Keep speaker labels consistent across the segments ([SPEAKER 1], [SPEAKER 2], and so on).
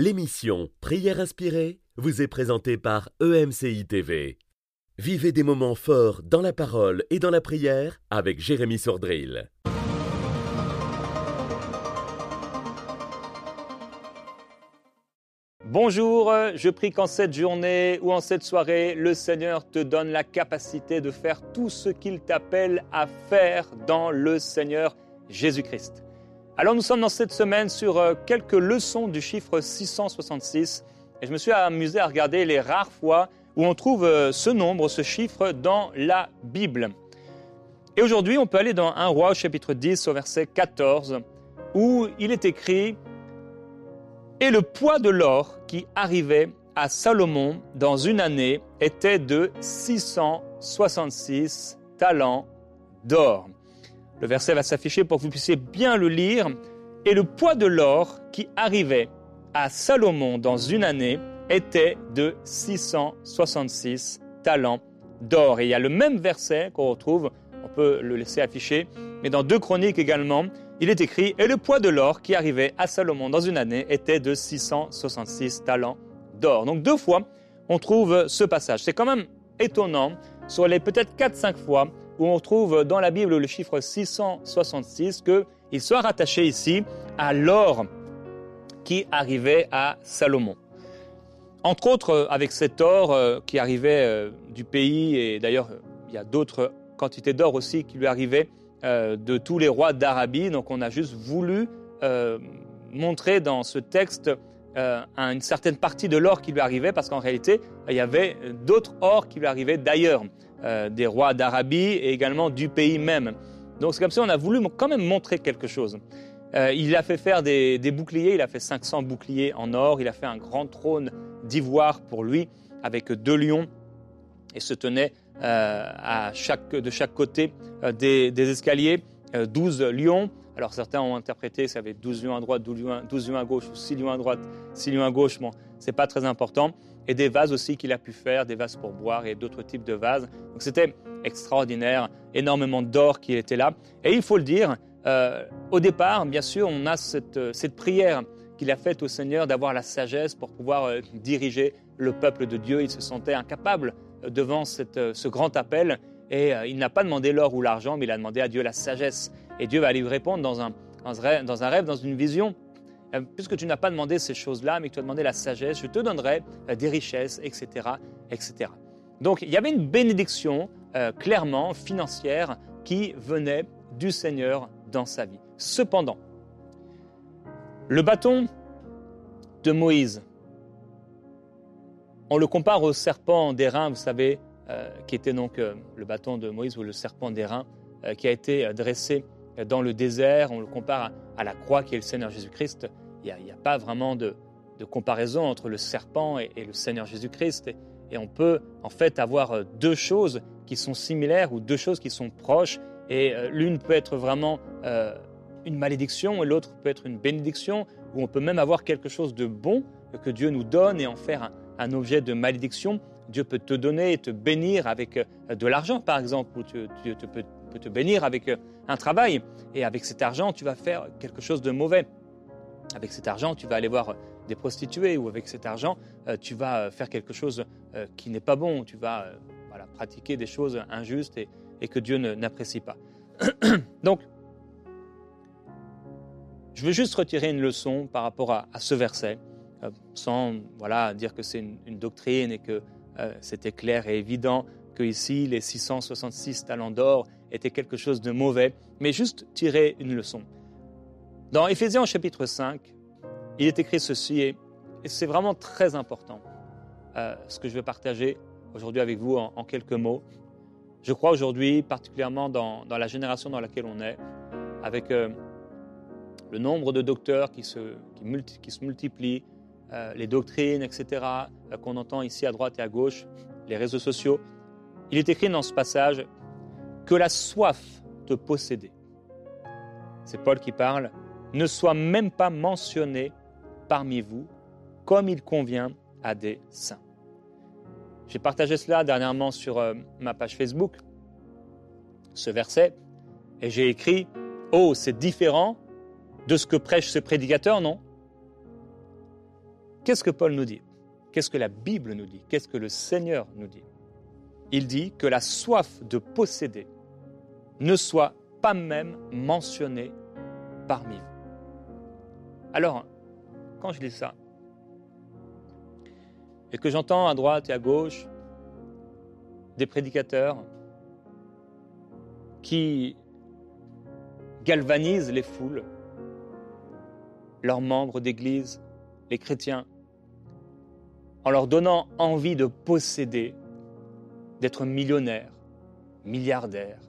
[SPEAKER 1] L'émission Prière inspirée vous est présentée par EMCI TV. Vivez des moments forts dans la parole et dans la prière avec Jérémy Sordrill.
[SPEAKER 2] Bonjour, je prie qu'en cette journée ou en cette soirée, le Seigneur te donne la capacité de faire tout ce qu'il t'appelle à faire dans le Seigneur Jésus-Christ. Alors nous sommes dans cette semaine sur euh, quelques leçons du chiffre 666 et je me suis amusé à regarder les rares fois où on trouve euh, ce nombre, ce chiffre dans la Bible. Et aujourd'hui, on peut aller dans 1 roi au chapitre 10 au verset 14 où il est écrit Et le poids de l'or qui arrivait à Salomon dans une année était de 666 talents d'or. Le verset va s'afficher pour que vous puissiez bien le lire. Et le poids de l'or qui arrivait à Salomon dans une année était de 666 talents d'or. Et il y a le même verset qu'on retrouve, on peut le laisser afficher, mais dans deux chroniques également, il est écrit Et le poids de l'or qui arrivait à Salomon dans une année était de 666 talents d'or. Donc deux fois, on trouve ce passage. C'est quand même étonnant, sur les peut-être 4-5 fois où on trouve dans la Bible le chiffre 666, qu'il soit rattaché ici à l'or qui arrivait à Salomon. Entre autres, euh, avec cet or euh, qui arrivait euh, du pays, et d'ailleurs il y a d'autres quantités d'or aussi qui lui arrivaient de tous les rois d'Arabie, donc on a juste voulu montrer dans ce texte une certaine partie de l'or qui lui arrivait, parce qu'en réalité, il y avait d'autres or qui lui arrivaient d'ailleurs. Euh, des rois d'Arabie et également du pays même. Donc c'est comme si on a voulu quand même montrer quelque chose. Euh, il a fait faire des, boucliers, il a fait 500 boucliers en or, il a fait un grand trône d'ivoire pour lui avec deux lions et se tenait euh, à chaque, de chaque côté des, escaliers 12 lions. Alors certains ont interprété ça avait 12 lions à droite, 12 lions, 12 lions à gauche ou 6 lions à droite, 6 lions à gauche. Bon, c'est pas très important et des vases aussi qu'il a pu faire, des vases pour boire et d'autres types de vases. Donc c'était extraordinaire, énormément d'or qui était là. Et il faut le dire, euh, au départ, bien sûr, on a cette, cette prière qu'il a faite au Seigneur d'avoir la sagesse pour pouvoir euh, diriger le peuple de Dieu. Il se sentait incapable euh, devant cette, ce grand appel et il n'a pas demandé l'or ou l'argent, mais il a demandé à Dieu la sagesse. Et Dieu va lui répondre dans un, dans un rêve, dans une vision. Euh, puisque tu n'as pas demandé ces choses-là, mais que tu as demandé la sagesse, je te donnerai euh, des richesses, etc., etc. Donc il y avait une bénédiction euh, clairement financière qui venait du Seigneur dans sa vie. Cependant, le bâton de Moïse, on le compare au serpent d'airain, vous savez, qui était donc le bâton de Moïse ou le serpent d'airain, qui a été dressé dans le désert, on le compare à, la croix qui est le Seigneur Jésus-Christ. Il n'y a, pas vraiment de, comparaison entre le serpent et, le Seigneur Jésus-Christ. Et, on peut en fait avoir euh, deux choses qui sont similaires ou deux choses qui sont proches. Et euh, l'une peut être vraiment euh, une malédiction et l'autre peut être une bénédiction, ou on peut même avoir quelque chose de bon que Dieu nous donne et en faire un, objet de malédiction. Dieu peut te donner et te bénir avec de l'argent, par exemple, ou Dieu peut te bénir avec un travail. Et avec cet argent, tu vas faire quelque chose de mauvais. Avec cet argent, tu vas aller voir des prostituées ou avec cet argent, euh, tu vas euh, faire quelque chose euh, qui n'est pas bon. Tu vas voilà, pratiquer des choses injustes et, que Dieu n'apprécie pas. Donc, je veux juste retirer une leçon par rapport à, ce verset, sans voilà, dire que c'est une, doctrine et que c'était clair et évident que ici, les 666 talents d'or était quelque chose de mauvais, mais juste tirer une leçon. Dans Éphésiens chapitre 5, il est écrit ceci, et, c'est vraiment très important, euh, ce que je vais partager aujourd'hui avec vous en, quelques mots. Je crois aujourd'hui, particulièrement dans, la génération dans laquelle on est, avec euh, le nombre de docteurs qui se, qui, se multiplient, euh, les doctrines, etc., qu'on entend ici à droite et à gauche, les réseaux sociaux, il est écrit dans ce passage que la soif de posséder, c'est Paul qui parle, ne soit même pas mentionné parmi vous comme il convient à des saints. J'ai partagé cela dernièrement sur euh, ma page Facebook, ce verset, et j'ai écrit Oh, c'est différent de ce que prêche ce prédicateur, non? Qu'est-ce que Paul nous dit? Qu'est-ce que la Bible nous dit? Qu'est-ce que le Seigneur nous dit? Il dit que la soif de posséder ne soit pas même mentionnée parmi vous. Alors, quand je lis ça, et que j'entends à droite et à gauche des prédicateurs qui galvanisent les foules, leurs membres d'église, les chrétiens, en leur donnant envie de posséder, d'être millionnaires, milliardaires,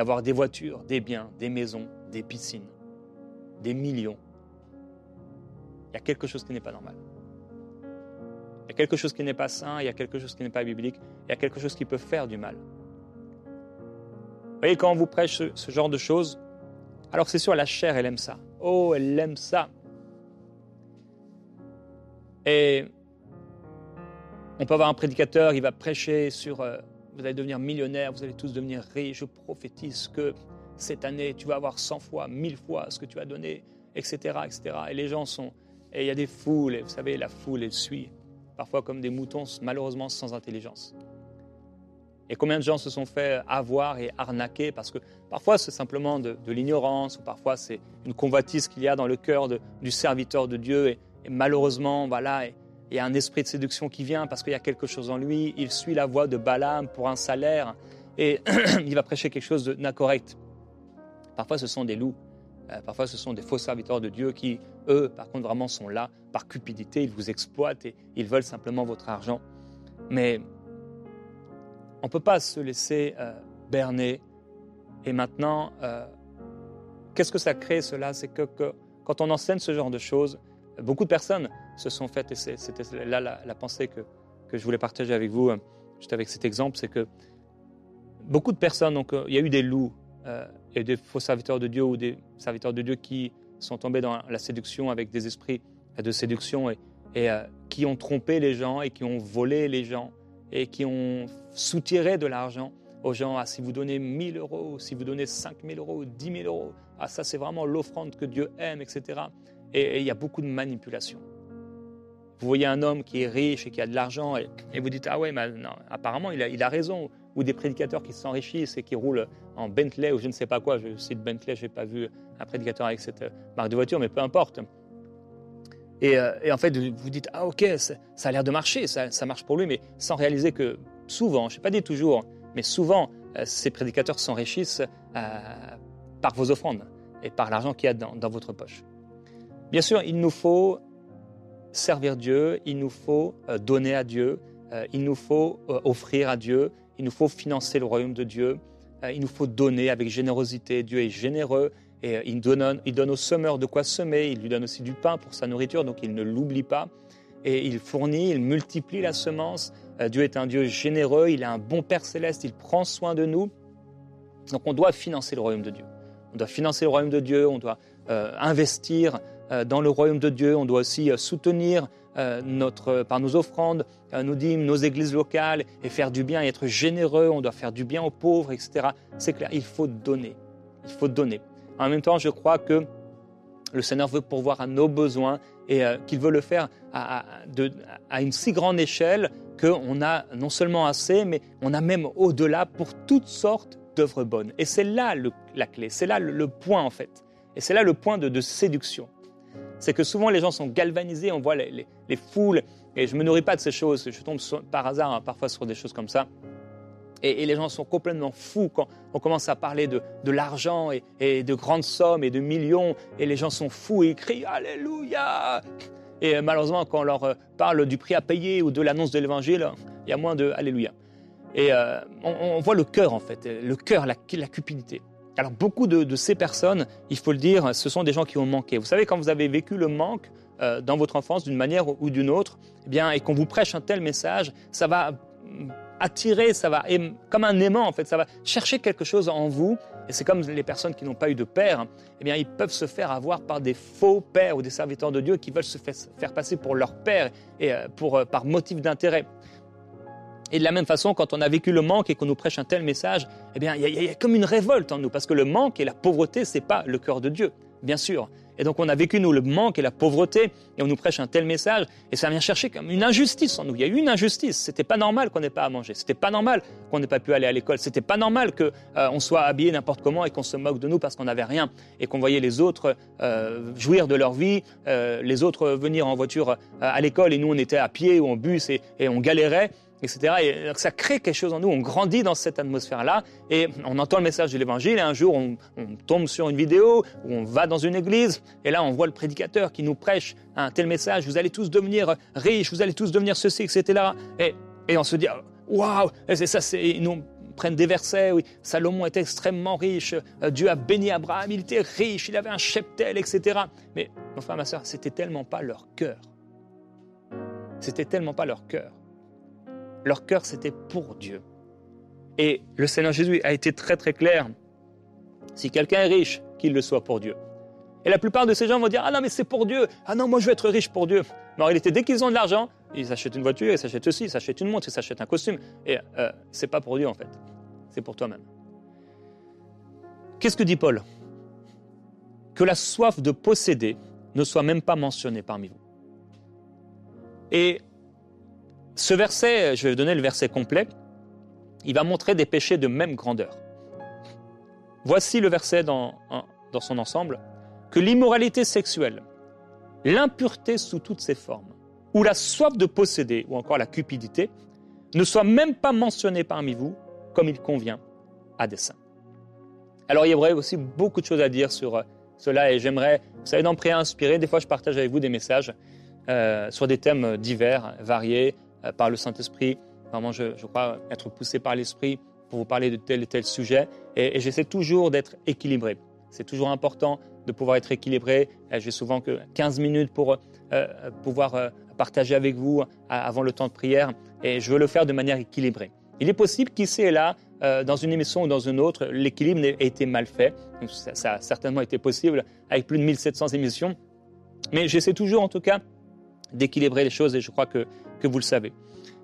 [SPEAKER 2] d'avoir des voitures, des biens, des maisons, des piscines, des millions. Il y a quelque chose qui n'est pas normal. Il y a quelque chose qui n'est pas sain, il y a quelque chose qui n'est pas biblique, il y a quelque chose qui peut faire du mal. Vous voyez, quand on vous prêche ce, genre de choses, alors c'est sûr, la chair, elle aime ça. Oh, elle aime ça. Et on peut avoir un prédicateur, il va prêcher sur euh, vous allez devenir millionnaire, vous allez tous devenir riches. Je prophétise que cette année, tu vas avoir 100 fois, 1000 fois ce que tu as donné, etc., etc. Et les gens sont. Et il y a des foules, et vous savez, la foule, elle suit parfois comme des moutons, malheureusement sans intelligence. Et combien de gens se sont fait avoir et arnaquer parce que parfois c'est simplement de, l'ignorance ou parfois c'est une convoitise qu'il y a dans le cœur du serviteur de Dieu et, malheureusement voilà il y a un esprit de séduction qui vient parce qu'il y a quelque chose en lui, il suit la voie de Balaam pour un salaire et il va prêcher quelque chose d'incorrect. Parfois ce sont des loups, euh, parfois ce sont des faux serviteurs de Dieu qui, eux, par contre, vraiment sont là par cupidité, ils vous exploitent et ils veulent simplement votre argent. Mais on ne peut pas se laisser euh, berner. Et maintenant, euh, qu'est-ce que ça crée cela? C'est que, quand on enseigne ce genre de choses, beaucoup de personnes se sont faites, et c'était là la, pensée que, je voulais partager avec vous, juste avec cet exemple, c'est que beaucoup de personnes, donc il y a eu des loups et des faux serviteurs de Dieu ou des serviteurs de Dieu qui sont tombés dans la séduction avec des esprits de séduction et, euh, qui ont trompé les gens et qui ont volé les gens et qui ont soutiré de l'argent aux gens. Ah, si vous donnez 1000 euros, si vous donnez 5000 euros, 10 000 euros, ah, ça c'est vraiment l'offrande que Dieu aime, etc. Et, il y a beaucoup de manipulation. Vous voyez un homme qui est riche et qui a de l'argent et, vous dites Ah ouais, mais non, apparemment il a, raison ou des prédicateurs qui s'enrichissent et qui roulent en Bentley ou je ne sais pas quoi. Je cite Bentley, je n'ai pas vu un prédicateur avec cette euh, marque de voiture, mais peu importe. Et, euh, en fait, vous dites, ah ok, ça, a l'air de marcher, ça, marche pour lui, mais sans réaliser que souvent, je n'ai pas dit toujours, mais souvent, euh, ces prédicateurs s'enrichissent par vos offrandes et par l'argent qu'il y a dans votre poche. Bien sûr, il nous faut servir Dieu, il nous faut donner à Dieu, il nous faut offrir à Dieu, il nous faut financer le royaume de Dieu, euh, il nous faut donner avec générosité. Dieu est généreux et euh, il donne, il donne au semeur de quoi semer, il lui donne aussi du pain pour sa nourriture, donc il ne l'oublie pas. Et il fournit, il multiplie la semence. Euh, Dieu est un Dieu généreux, il est un bon Père céleste, il prend soin de nous. Donc on doit financer le royaume de Dieu. On doit financer le royaume de Dieu, on doit investir dans le royaume de Dieu, on doit aussi soutenir euh, notre, par nos offrandes, euh, nos dîmes, nos églises locales, et faire du bien, et être généreux, on doit faire du bien aux pauvres, etc. C'est clair, il faut donner. Il faut donner. En même temps, je crois que le Seigneur veut pourvoir à nos besoins et euh, qu'il veut le faire à, une si grande échelle qu'on a non seulement assez, mais on a même au-delà pour toutes sortes d'œuvres bonnes. Et c'est là la clé, c'est là le, point en fait. Et c'est là le point de séduction c'est que souvent les gens sont galvanisés, on voit les, foules, et je ne me nourris pas de ces choses, je tombe par hasard hein, parfois sur des choses comme ça. Et, les gens sont complètement fous quand on commence à parler de, l'argent et, de grandes sommes et de millions, et les gens sont fous et ils crient Alléluia Et euh, malheureusement, quand on leur euh, parle du prix à payer ou de l'annonce de l'évangile, il y a moins de Alléluia. Et euh, on, voit le cœur en fait, le cœur, la cupidité. Alors beaucoup de, ces personnes, il faut le dire, ce sont des gens qui ont manqué. Vous savez, quand vous avez vécu le manque euh, dans votre enfance d'une manière ou d'une autre, eh bien, et qu'on vous prêche un tel message, ça va attirer, ça va, comme un aimant en fait, ça va chercher quelque chose en vous. Et c'est comme les personnes qui n'ont pas eu de père, eh bien, ils peuvent se faire avoir par des faux pères ou des serviteurs de Dieu qui veulent se faire passer pour leur père et euh, pour, euh, par motif d'intérêt. Et de la même façon, quand on a vécu le manque et qu'on nous prêche un tel message, eh bien, il y, a comme une révolte en nous, parce que le manque et la pauvreté, c'est pas le cœur de Dieu, bien sûr. Et donc on a vécu, nous, le manque et la pauvreté, et on nous prêche un tel message, et ça vient chercher comme une injustice en nous. Il y a eu une injustice. C'était pas normal qu'on n'ait pas à manger. C'était pas normal qu'on n'ait pas pu aller à l'école. C'était pas normal qu'on euh, soit habillé n'importe comment et qu'on se moque de nous parce qu'on n'avait rien, et qu'on voyait les autres euh, jouir de leur vie, euh, les autres venir en voiture à l'école, et nous on était à pied ou en bus et on galérait etc. Et donc ça crée quelque chose en nous, on grandit dans cette atmosphère-là, et on entend le message de l'Évangile, et un jour on, tombe sur une vidéo, ou on va dans une église, et là on voit le prédicateur qui nous prêche un tel message, vous allez tous devenir riches, vous allez tous devenir ceci, etc. Et, et on se dit, waouh, c'est ça, c'est, nous prennent des versets, oui, Salomon était extrêmement riche, euh, Dieu a béni Abraham, il était riche, il avait un cheptel, etc. Mais, mon frère, ma soeur, c'était tellement pas leur cœur. C'était tellement pas leur cœur leur cœur, c'était pour Dieu. Et le Seigneur Jésus a été très très clair. Si quelqu'un est riche, qu'il le soit pour Dieu. Et la plupart de ces gens vont dire Ah non, mais c'est pour Dieu. Ah non, moi je veux être riche pour Dieu. Mais en réalité, dès qu'ils ont de l'argent, ils s'achètent une voiture, ils s'achètent ceci, ils s'achètent une montre, ils s'achètent un costume. Et euh, c'est pas pour Dieu en fait. C'est pour toi-même. Qu'est-ce que dit Paul? Que la soif de posséder ne soit même pas mentionnée parmi vous. Et ce verset, je vais vous donner le verset complet, il va montrer des péchés de même grandeur. Voici le verset dans, dans son ensemble, que l'immoralité sexuelle, l'impureté sous toutes ses formes, ou la soif de posséder, ou encore la cupidité, ne soient même pas mentionnées parmi vous comme il convient à des saints. Alors il y aurait aussi beaucoup de choses à dire sur euh, cela et j'aimerais, vous savez, d'en inspirer. Des fois, je partage avec vous des messages euh, sur des thèmes divers, variés, euh, par le Saint-Esprit. Vraiment, je, crois être poussé par l'Esprit pour vous parler de tel et tel sujet. Et, j'essaie toujours d'être équilibré. C'est toujours important de pouvoir être équilibré. J'ai souvent que 15 minutes pour euh, pouvoir euh, partager avec vous avant le temps de prière. Et je veux le faire de manière équilibrée. Il est possible qu'ici et là, dans une émission ou dans une autre, l'équilibre ait été mal fait. Ça, ça, a certainement été possible avec plus de 1700 émissions. Mais j'essaie toujours, en tout cas, d'équilibrer les choses et je crois que que vous le savez.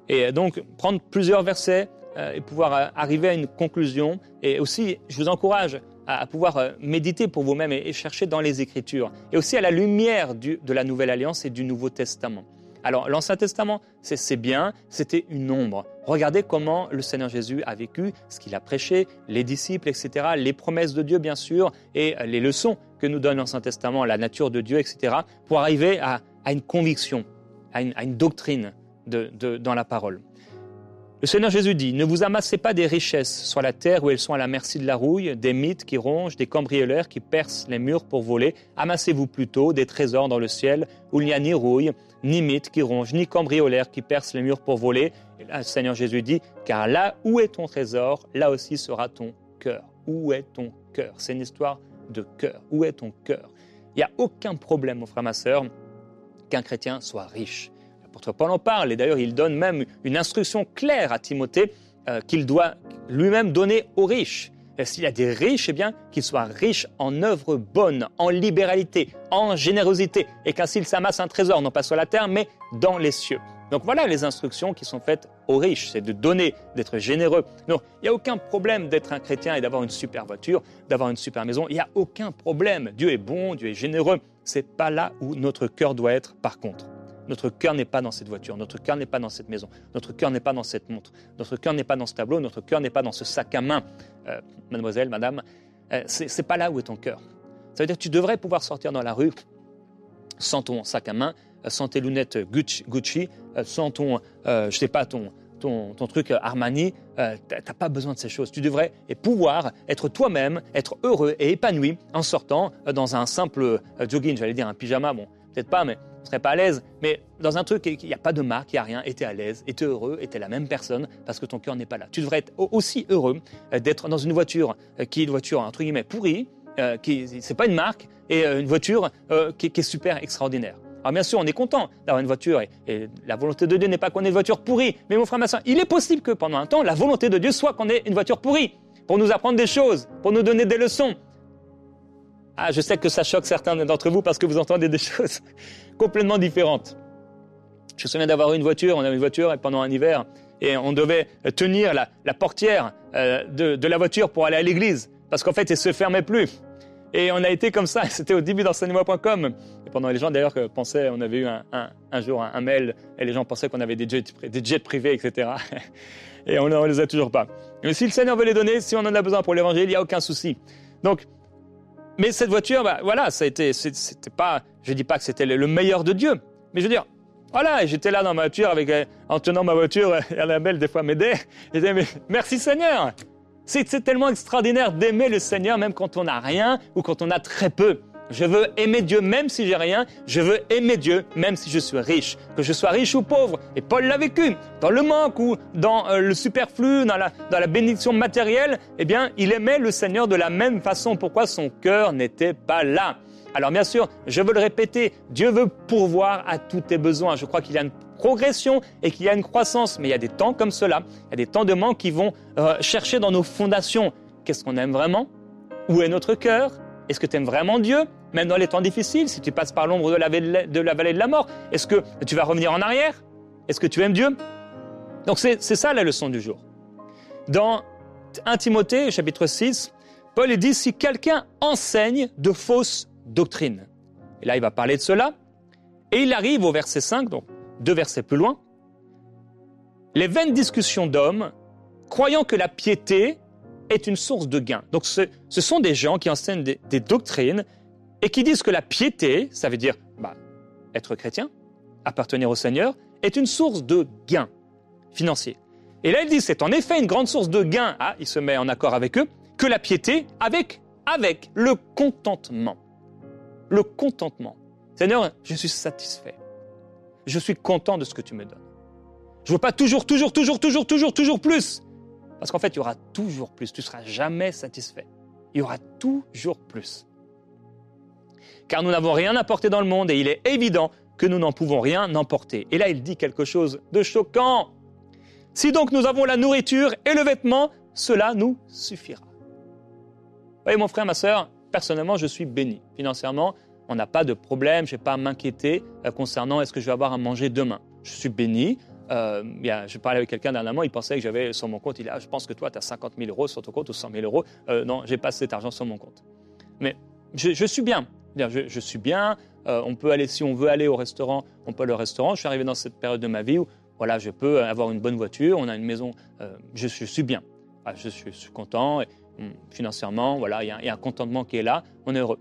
[SPEAKER 2] Et donc, prendre plusieurs versets euh, et pouvoir euh, arriver à une conclusion. Et aussi, je vous encourage à, pouvoir euh, méditer pour vous-même et, chercher dans les Écritures. Et aussi à la lumière de la Nouvelle Alliance et du Nouveau Testament. Alors, l'Ancien Testament, c'est bien, c'était une ombre. Regardez comment le Seigneur Jésus a vécu, ce qu'il a prêché, les disciples, etc., les promesses de Dieu, bien sûr, et les leçons que nous donne l'Ancien Testament, la nature de Dieu, etc., pour arriver à, une conviction, à une doctrine, dans la parole. Le Seigneur Jésus dit, ne vous amassez pas des richesses sur la terre où elles sont à la merci de la rouille, des mythes qui rongent, des cambrioleurs qui percent les murs pour voler. Amassez-vous plutôt des trésors dans le ciel où il n'y a ni rouille, ni mythes qui rongent, ni cambrioleurs qui percent les murs pour voler. Le Seigneur Jésus dit, car là où est ton trésor, là aussi sera ton cœur. Où est ton cœur? C'est une histoire de cœur. Où est ton cœur? Il n'y a aucun problème, mon frère, ma soeur, qu'un chrétien soit riche. L'apôtre Paul en parle, et d'ailleurs il donne même une instruction claire à Timothée euh, qu'il doit lui-même donner aux riches. S'il y a des riches, eh bien, qu'ils soient riches en œuvres bonnes, en libéralité, en générosité, et qu'ainsi s'amassent un trésor, non pas sur la terre, mais dans les cieux. Donc voilà les instructions qui sont faites aux riches, c'est de donner, d'être généreux. Non, il n'y a aucun problème d'être un chrétien et d'avoir une super voiture, d'avoir une super maison. Il n'y a aucun problème. Dieu est bon, Dieu est généreux. C'est pas là où notre cœur doit être, par contre. Notre cœur n'est pas dans cette voiture, notre cœur n'est pas dans cette maison, notre cœur n'est pas dans cette montre, notre cœur n'est pas dans ce tableau, notre cœur n'est pas dans ce sac à main. Euh, mademoiselle, madame, euh, ce c'est pas là où est ton cœur. Ça veut dire que tu devrais pouvoir sortir dans la rue sans ton sac à main, euh, sans tes lunettes Gucci, sans ton, je sais pas, ton, ton, ton, truc Armani, euh, tu n'as pas besoin de ces choses. Tu devrais et pouvoir être toi-même, être heureux et épanoui en sortant dans un simple jogging, j'allais dire un pyjama, bon, peut-être pas, mais ne serais pas à l'aise. Mais dans un truc, il n'y a pas de marque, il n'y a rien, et tu es à l'aise, et tu es heureux, et tu es la même personne parce que ton cœur n'est pas là. Tu devrais être aussi heureux euh, d'être dans une voiture euh, qui est une voiture, entre guillemets, pourrie, euh, qui c'est pas une marque, et une voiture qui, est super extraordinaire. Alors bien sûr, on est content d'avoir une voiture, et, la volonté de Dieu n'est pas qu'on ait une voiture pourrie. Mais mon frère, ma soeur, il est possible que pendant un temps, la volonté de Dieu soit qu'on ait une voiture pourrie, pour nous apprendre des choses, pour nous donner des leçons. Ah, je sais que ça choque certains d'entre vous parce que vous entendez des choses complètement différentes. Je me souviens d'avoir une voiture, on avait une voiture pendant un hiver, et on devait tenir la, portière euh, de, la voiture pour aller à l'église, parce qu'en fait, elle se fermait plus. Et on a été comme ça, c'était au début d'enseignement.com. Et pendant les gens d'ailleurs pensaient, on avait eu un, jour un, mail, et les gens pensaient qu'on avait des jets, des jets privés, etc. et on ne les a toujours pas. Mais si le Seigneur veut les donner, si on en a besoin pour l'évangile, il n'y a aucun souci. Donc, mais cette voiture, bah, voilà, ça a été, c'était pas, je dis pas que c'était le meilleur de Dieu, mais je veux dire, voilà, j'étais là dans ma voiture avec, euh, en tenant ma voiture, Annabelle des fois m'aidait. Je disais, mais merci Seigneur. C'est tellement extraordinaire d'aimer le Seigneur même quand on n'a rien ou quand on a très peu. Je veux aimer Dieu même si j'ai rien. Je veux aimer Dieu même si je suis riche. Que je sois riche ou pauvre. Et Paul l'a vécu. Dans le manque ou dans euh, le superflu, dans la, bénédiction matérielle, eh bien, il aimait le Seigneur de la même façon. Pourquoi son cœur n'était pas là? Alors bien sûr, je veux le répéter, Dieu veut pourvoir à tous tes besoins. Je crois qu'il y a une progression et qu'il y a une croissance, mais il y a des temps comme cela, il y a des temps de manque qui vont euh, chercher dans nos fondations qu'est-ce qu'on aime vraiment, où est notre cœur, est-ce que tu aimes vraiment Dieu, même dans les temps difficiles, si tu passes par l'ombre de, la, vallée de la mort, est-ce que tu vas revenir en arrière? Est-ce que tu aimes Dieu? Donc c'est ça la leçon du jour. Dans 1 Timothée, chapitre 6, Paul dit, si quelqu'un enseigne de fausses doctrine. Et là, il va parler de cela. Et il arrive au verset 5, donc deux versets plus loin. Les vaines discussions d'hommes, croyant que la piété est une source de gain. Donc ce, sont des gens qui enseignent des, doctrines et qui disent que la piété, ça veut dire bah, être chrétien, appartenir au Seigneur, est une source de gain financier. Et là, il dit, c'est en effet une grande source de gain, ah, il se met en accord avec eux, que la piété avec, avec le contentement le contentement. Seigneur, je suis satisfait. Je suis content de ce que tu me donnes. Je ne veux pas toujours, toujours, toujours, toujours, toujours, toujours plus. Parce qu'en fait, il y aura toujours plus. Tu ne seras jamais satisfait. Il y aura toujours plus. Car nous n'avons rien apporté dans le monde et il est évident que nous n'en pouvons rien emporter. Et là, il dit quelque chose de choquant. Si donc nous avons la nourriture et le vêtement, cela nous suffira. Voyez, mon frère, ma soeur, personnellement, je suis béni. Financièrement, on n'a pas de problème, je n'ai pas à m'inquiéter euh, concernant est-ce que je vais avoir à manger demain. Je suis béni. Euh, je parlais avec quelqu'un dernièrement, il pensait que j'avais sur mon compte, il ah, je pense que toi, tu as 50 000 euros sur ton compte ou 100 000 euros. Euh, non, j'ai pas cet argent sur mon compte. Mais je, suis bien. Je, suis bien. Euh, on peut aller, si on veut aller au restaurant, on peut aller au restaurant. Je suis arrivé dans cette période de ma vie où voilà, je peux avoir une bonne voiture, on a une maison, je, suis bien. Ah, je, suis, content. Hmm, financièrement, voilà, il y, a un contentement qui est là, on est heureux.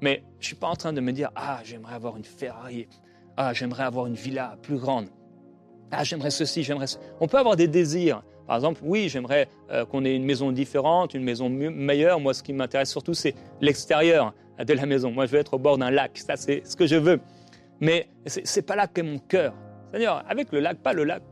[SPEAKER 2] Mais je ne suis pas en train de me dire, ah, j'aimerais avoir une Ferrari, ah, j'aimerais avoir une villa plus grande, ah, j'aimerais ceci, j'aimerais ceci. On peut avoir des désirs. Par exemple, oui, j'aimerais euh, qu'on ait une maison différente, une maison meilleure. Moi, ce qui m'intéresse surtout, c'est l'extérieur de la maison. Moi, je veux être au bord d'un lac. Ça, c'est ce que je veux. Mais ce n'est pas là qu'est mon cœur. C'est-à-dire, avec le lac, pas le lac,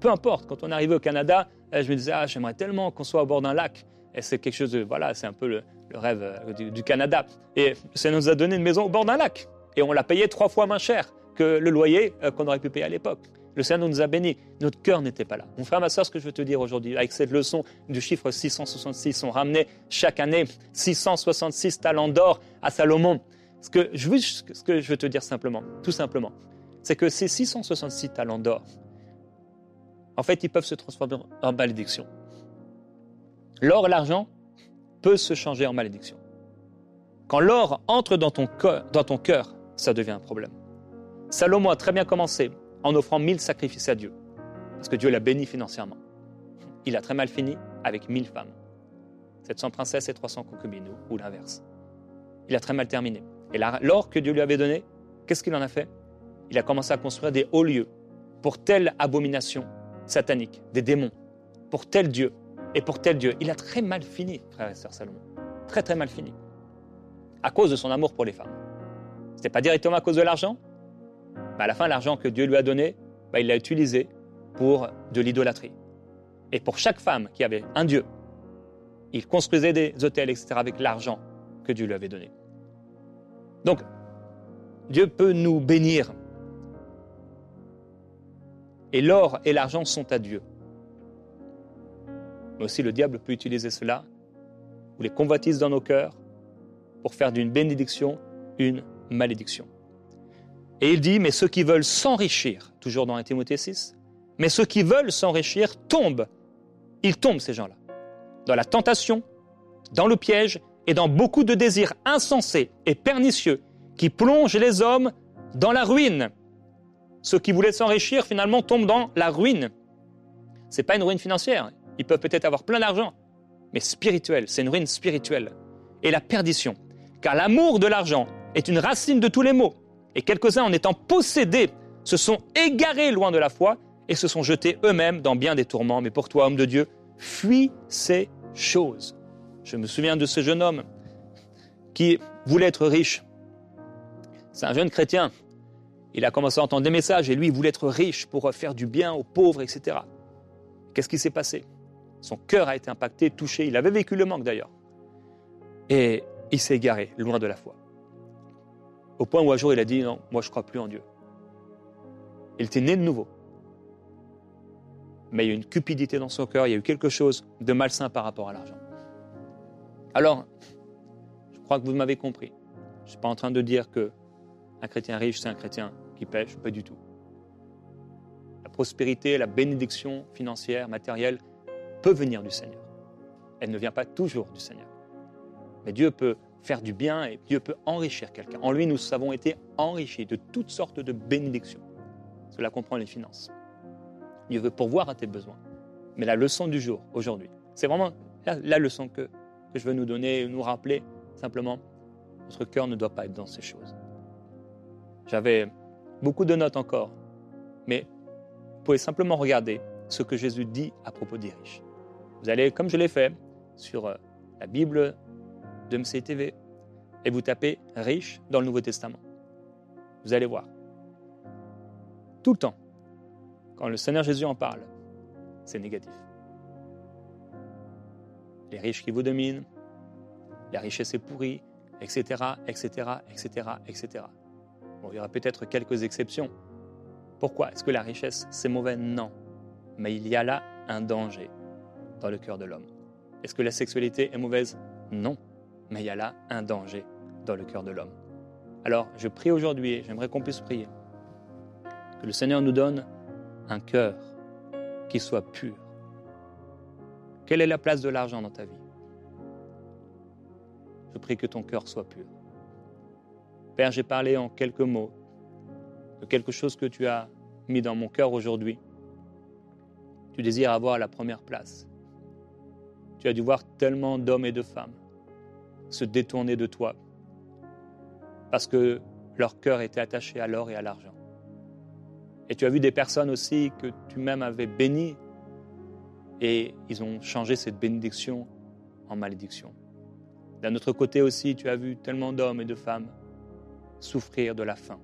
[SPEAKER 2] peu importe. Quand on arrivé au Canada, euh, je me disais, ah, j'aimerais tellement qu'on soit au bord d'un lac. Et c'est quelque chose de, voilà, c'est un peu le, rêve euh, du, Canada. Et ça nous a donné une maison au bord d'un lac. Et on l'a payé trois fois moins cher que le loyer qu'on aurait pu payer à l'époque. Le Seigneur nous a bénis. Notre cœur n'était pas là. Mon frère, ma soeur, ce que je veux te dire aujourd'hui, avec cette leçon du chiffre 666, on ramenait chaque année 666 talents d'or à Salomon. Ce que, je veux, ce que je veux te dire simplement, tout simplement, c'est que ces 666 talents d'or, en fait, ils peuvent se transformer en malédiction. L'or l'argent peuvent se changer en malédiction. Quand l'or entre dans ton, cœur, dans ton cœur, ça devient un problème. Salomon a très bien commencé en offrant mille sacrifices à Dieu, parce que Dieu l'a béni financièrement. Il a très mal fini avec mille femmes, 700 princesses et 300 concubines, ou l'inverse. Il a très mal terminé. Et l'or que Dieu lui avait donné, qu'est-ce qu'il en a fait? Il a commencé à construire des hauts lieux pour telle abomination satanique, des démons, pour tel Dieu, et pour tel Dieu. Il a très mal fini, frère et sœur Salomon. Très très mal fini. À cause de son amour pour les femmes. Ce n'était pas directement à cause de l'argent? Mais à la fin, l'argent que Dieu lui a donné, bah, il l'a utilisé pour de l'idolâtrie. Et pour chaque femme qui avait un Dieu, il construisait des hôtels, etc., avec l'argent que Dieu lui avait donné. Donc, Dieu peut nous bénir. Et l'or et l'argent sont à Dieu. Mais aussi le diable peut utiliser cela, ou les convoitises dans nos cœurs, pour faire d'une bénédiction une malédiction. Et il dit, mais ceux qui veulent s'enrichir, toujours dans 1 Timothée 6, mais ceux qui veulent s'enrichir tombent. Ils tombent, ces gens-là, dans la tentation, dans le piège et dans beaucoup de désirs insensés et pernicieux qui plongent les hommes dans la ruine. Ceux qui voulaient s'enrichir finalement tombent dans la ruine. Ce n'est pas une ruine financière. Ils peuvent peut-être avoir plein d'argent, mais spirituelle, c'est une ruine spirituelle. Et la perdition. Car l'amour de l'argent est une racine de tous les maux. Et quelques-uns, en étant possédés, se sont égarés loin de la foi et se sont jetés eux-mêmes dans bien des tourments. Mais pour toi, homme de Dieu, fuis ces choses. Je me souviens de ce jeune homme qui voulait être riche. C'est un jeune chrétien. Il a commencé à entendre des messages et lui, il voulait être riche pour faire du bien aux pauvres, etc. Qu'est-ce qui s'est passé? Son cœur a été impacté, touché. Il avait vécu le manque d'ailleurs. Et il s'est égaré, loin de la foi. Au point où un jour il a dit non, moi je crois plus en Dieu. Il était né de nouveau. Mais il y a une cupidité dans son cœur, il y a eu quelque chose de malsain par rapport à l'argent. Alors, je crois que vous m'avez compris. Je ne suis pas en train de dire que un chrétien riche, c'est un chrétien qui pêche, pas du tout. La prospérité, la bénédiction financière, matérielle, peut venir du Seigneur. Elle ne vient pas toujours du Seigneur. Mais Dieu peut faire du bien et Dieu peut enrichir quelqu'un. En lui, nous avons été enrichis de toutes sortes de bénédictions. Cela comprend les finances. Dieu veut pourvoir à tes besoins. Mais la leçon du jour, aujourd'hui, c'est vraiment la, leçon que, que je veux nous donner, nous rappeler simplement, notre cœur ne doit pas être dans ces choses. J'avais beaucoup de notes encore, mais vous pouvez simplement regarder ce que Jésus dit à propos des riches. Vous allez, comme je l'ai fait, sur euh, la Bible de MCTV et vous tapez riche dans le Nouveau Testament. Vous allez voir. Tout le temps, quand le Seigneur Jésus en parle, c'est négatif. Les riches qui vous dominent, la richesse est pourrie, etc., etc., etc., etc. Bon, il y aura peut-être quelques exceptions. Pourquoi? Est-ce que la richesse, c'est mauvais? Non. Mais il y a là un danger dans le cœur de l'homme. Est-ce que la sexualité est mauvaise? Non mais il y a là un danger dans le cœur de l'homme. Alors, je prie aujourd'hui, et j'aimerais qu'on puisse prier, que le Seigneur nous donne un cœur qui soit pur. Quelle est la place de l'argent dans ta vie? Je prie que ton cœur soit pur. Père, j'ai parlé en quelques mots de quelque chose que tu as mis dans mon cœur aujourd'hui. Tu désires avoir la première place. Tu as dû voir tellement d'hommes et de femmes se détourner de toi parce que leur cœur était attaché à l'or et à l'argent. Et tu as vu des personnes aussi que tu même avais bénies et ils ont changé cette bénédiction en malédiction. D'un autre côté aussi, tu as vu tellement d'hommes et de femmes souffrir de la faim.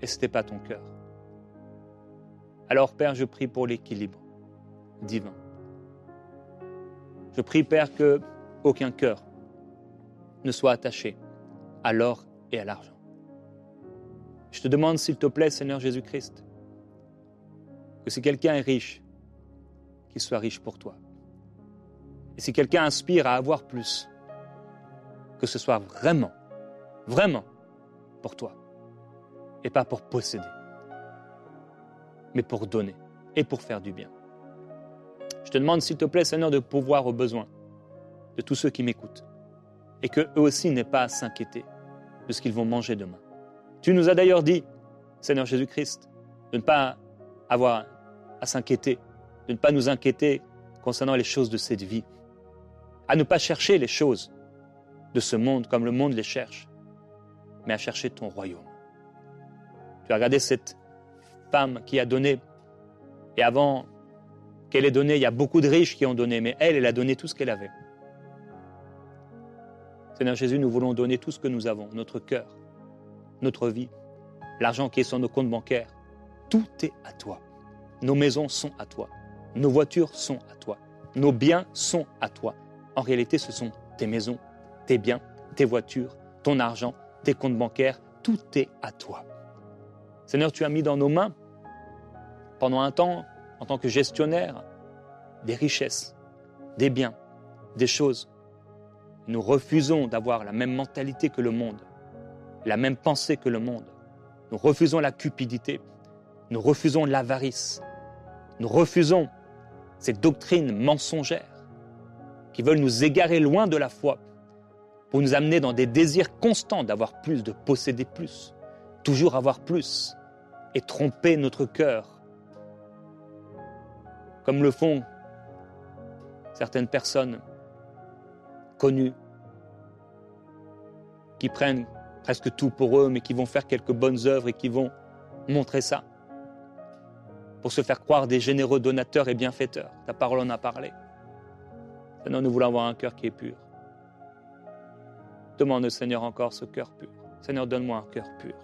[SPEAKER 2] Et ce n'était pas ton cœur. Alors Père, je prie pour l'équilibre divin. Je prie Père que aucun cœur ne soit attaché à l'or et à l'argent. Je te demande, s'il te plaît, Seigneur Jésus-Christ, que si quelqu'un est riche, qu'il soit riche pour toi. Et si quelqu'un aspire à avoir plus, que ce soit vraiment, vraiment pour toi, et pas pour posséder, mais pour donner et pour faire du bien. Je te demande, s'il te plaît, Seigneur, de pouvoir aux besoins de tous ceux qui m'écoutent et qu'eux aussi n'aient pas à s'inquiéter de ce qu'ils vont manger demain. Tu nous as d'ailleurs dit, Seigneur Jésus-Christ, de ne pas avoir à s'inquiéter, de ne pas nous inquiéter concernant les choses de cette vie, à ne pas chercher les choses de ce monde comme le monde les cherche, mais à chercher ton royaume. Tu as regardé cette femme qui a donné, et avant qu'elle ait donné, il y a beaucoup de riches qui ont donné, mais elle, elle a donné tout ce qu'elle avait. Seigneur Jésus, nous voulons donner tout ce que nous avons, notre cœur, notre vie, l'argent qui est sur nos comptes bancaires. Tout est à toi. Nos maisons sont à toi. Nos voitures sont à toi. Nos biens sont à toi. En réalité, ce sont tes maisons, tes biens, tes voitures, ton argent, tes comptes bancaires. Tout est à toi. Seigneur, tu as mis dans nos mains, pendant un temps, en tant que gestionnaire, des richesses, des biens, des choses nous refusons d'avoir la même mentalité que le monde, la même pensée que le monde. Nous refusons la cupidité. Nous refusons l'avarice. Nous refusons ces doctrines mensongères qui veulent nous égarer loin de la foi, pour nous amener dans des désirs constants d'avoir plus, de posséder plus, toujours avoir plus, et tromper notre cœur, comme le font certaines personnes connues qui prennent presque tout pour eux, mais qui vont faire quelques bonnes œuvres et qui vont montrer ça pour se faire croire des généreux donateurs et bienfaiteurs. Ta parole en a parlé. Seigneur, nous voulons avoir un cœur qui est pur. Demande au Seigneur encore ce cœur pur. Seigneur, donne-moi un cœur pur.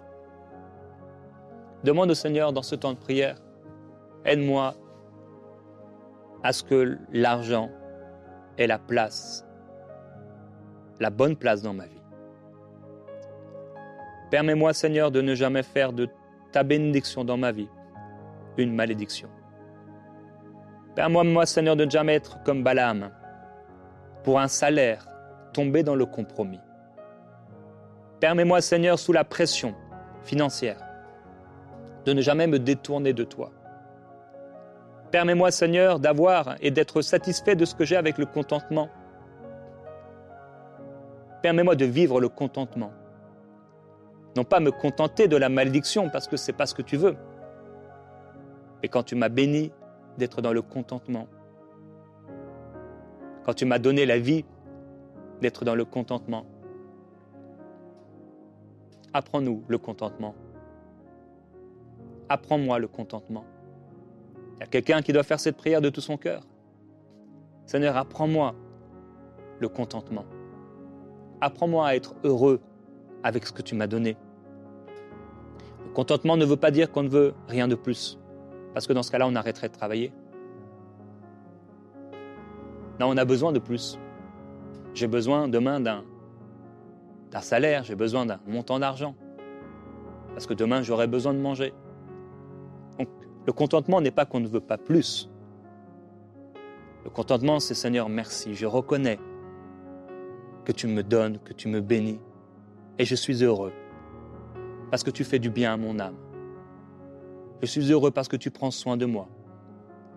[SPEAKER 2] Demande au Seigneur dans ce temps de prière, aide-moi à ce que l'argent ait la place, la bonne place dans ma vie. Permets-moi, Seigneur, de ne jamais faire de ta bénédiction dans ma vie une malédiction. Permets-moi, Seigneur, de ne jamais être comme Balaam, pour un salaire, tomber dans le compromis. Permets-moi, Seigneur, sous la pression financière, de ne jamais me détourner de toi. Permets-moi, Seigneur, d'avoir et d'être satisfait de ce que j'ai avec le contentement. Permets-moi de vivre le contentement. Non pas me contenter de la malédiction parce que ce n'est pas ce que tu veux, mais quand tu m'as béni d'être dans le contentement. Quand tu m'as donné la vie d'être dans le contentement. Apprends-nous le contentement. Apprends-moi le contentement. Il y a quelqu'un qui doit faire cette prière de tout son cœur? Seigneur, apprends-moi le contentement. Apprends-moi à être heureux avec ce que tu m'as donné. Le contentement ne veut pas dire qu'on ne veut rien de plus. Parce que dans ce cas-là, on arrêterait de travailler. Non, on a besoin de plus. J'ai besoin demain d'un, salaire, j'ai besoin d'un montant d'argent. Parce que demain, j'aurai besoin de manger. Donc, le contentement n'est pas qu'on ne veut pas plus. Le contentement, c'est Seigneur, merci. Je reconnais que tu me donnes, que tu me bénis. Et je suis heureux. Parce que tu fais du bien à mon âme. Je suis heureux parce que tu prends soin de moi.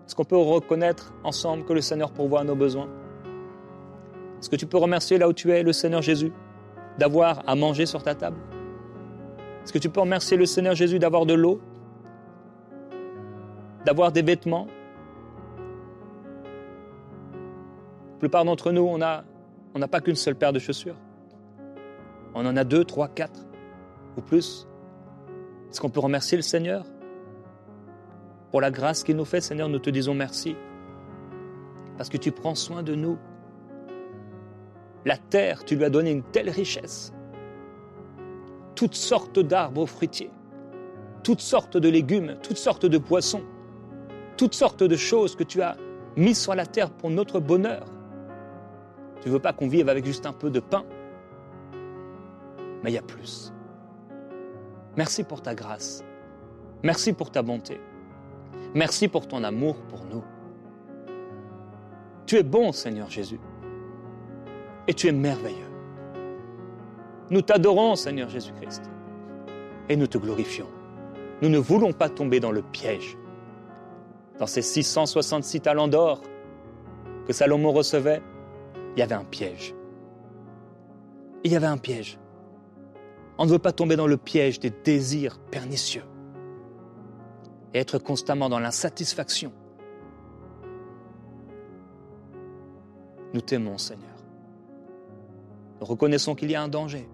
[SPEAKER 2] Est-ce qu'on peut reconnaître ensemble que le Seigneur pourvoit à nos besoins? Est-ce que tu peux remercier là où tu es le Seigneur Jésus d'avoir à manger sur ta table? Est-ce que tu peux remercier le Seigneur Jésus d'avoir de l'eau? D'avoir des vêtements? La plupart d'entre nous, on n'a on pas qu'une seule paire de chaussures. On en a deux, trois, quatre ou plus. Est-ce qu'on peut remercier le Seigneur? Pour la grâce qu'il nous fait, Seigneur, nous te disons merci. Parce que tu prends soin de nous. La terre, tu lui as donné une telle richesse. Toutes sortes d'arbres fruitiers, toutes sortes de légumes, toutes sortes de poissons, toutes sortes de choses que tu as mises sur la terre pour notre bonheur. Tu ne veux pas qu'on vive avec juste un peu de pain, mais il y a plus. Merci pour ta grâce. Merci pour ta bonté. Merci pour ton amour pour nous. Tu es bon, Seigneur Jésus, et tu es merveilleux. Nous t'adorons, Seigneur Jésus-Christ, et nous te glorifions. Nous ne voulons pas tomber dans le piège. Dans ces 666 talents d'or que Salomon recevait, il y avait un piège. Il y avait un piège. On ne veut pas tomber dans le piège des désirs pernicieux et être constamment dans l'insatisfaction. Nous t'aimons, Seigneur. Nous reconnaissons qu'il y a un danger,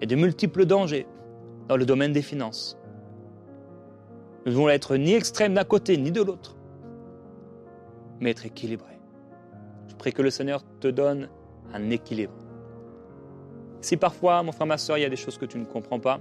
[SPEAKER 2] et de multiples dangers dans le domaine des finances. Nous ne voulons être ni extrêmes d'un côté ni de l'autre, mais être équilibrés. Je prie que le Seigneur te donne un équilibre. Si parfois, mon frère, ma soeur, il y a des choses que tu ne comprends pas,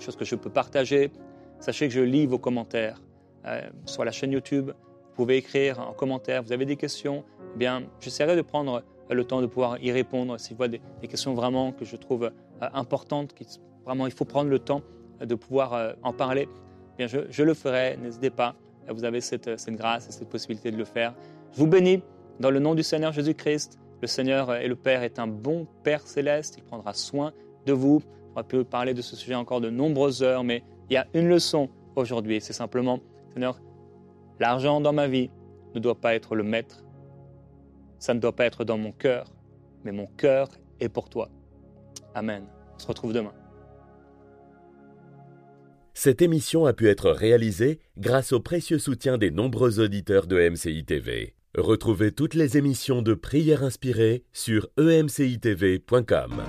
[SPEAKER 2] chose que je peux partager. Sachez que je lis vos commentaires euh, sur la chaîne YouTube. Vous pouvez écrire en commentaire. Vous avez des questions eh bien, j'essaierai de prendre le temps de pouvoir y répondre. Si vous voyez des, questions vraiment que je trouve euh, importantes, qui, vraiment il faut prendre le temps de pouvoir euh, en parler, eh bien, je, je, le ferai. N'hésitez pas. Vous avez cette grâce et cette possibilité de le faire. Je vous bénis dans le nom du Seigneur Jésus-Christ. Le Seigneur et le Père est un bon Père céleste. Il prendra soin de vous. On pu parler de ce sujet encore de nombreuses heures, mais il y a une leçon aujourd'hui. C'est simplement, Seigneur, l'argent dans ma vie ne doit pas être le maître ça ne doit pas être dans mon cœur, mais mon cœur est pour toi. Amen. On se retrouve demain.
[SPEAKER 1] Cette émission a pu être réalisée grâce au précieux soutien des nombreux auditeurs de MCI TV. Retrouvez toutes les émissions de prières inspirées sur emcitv.com.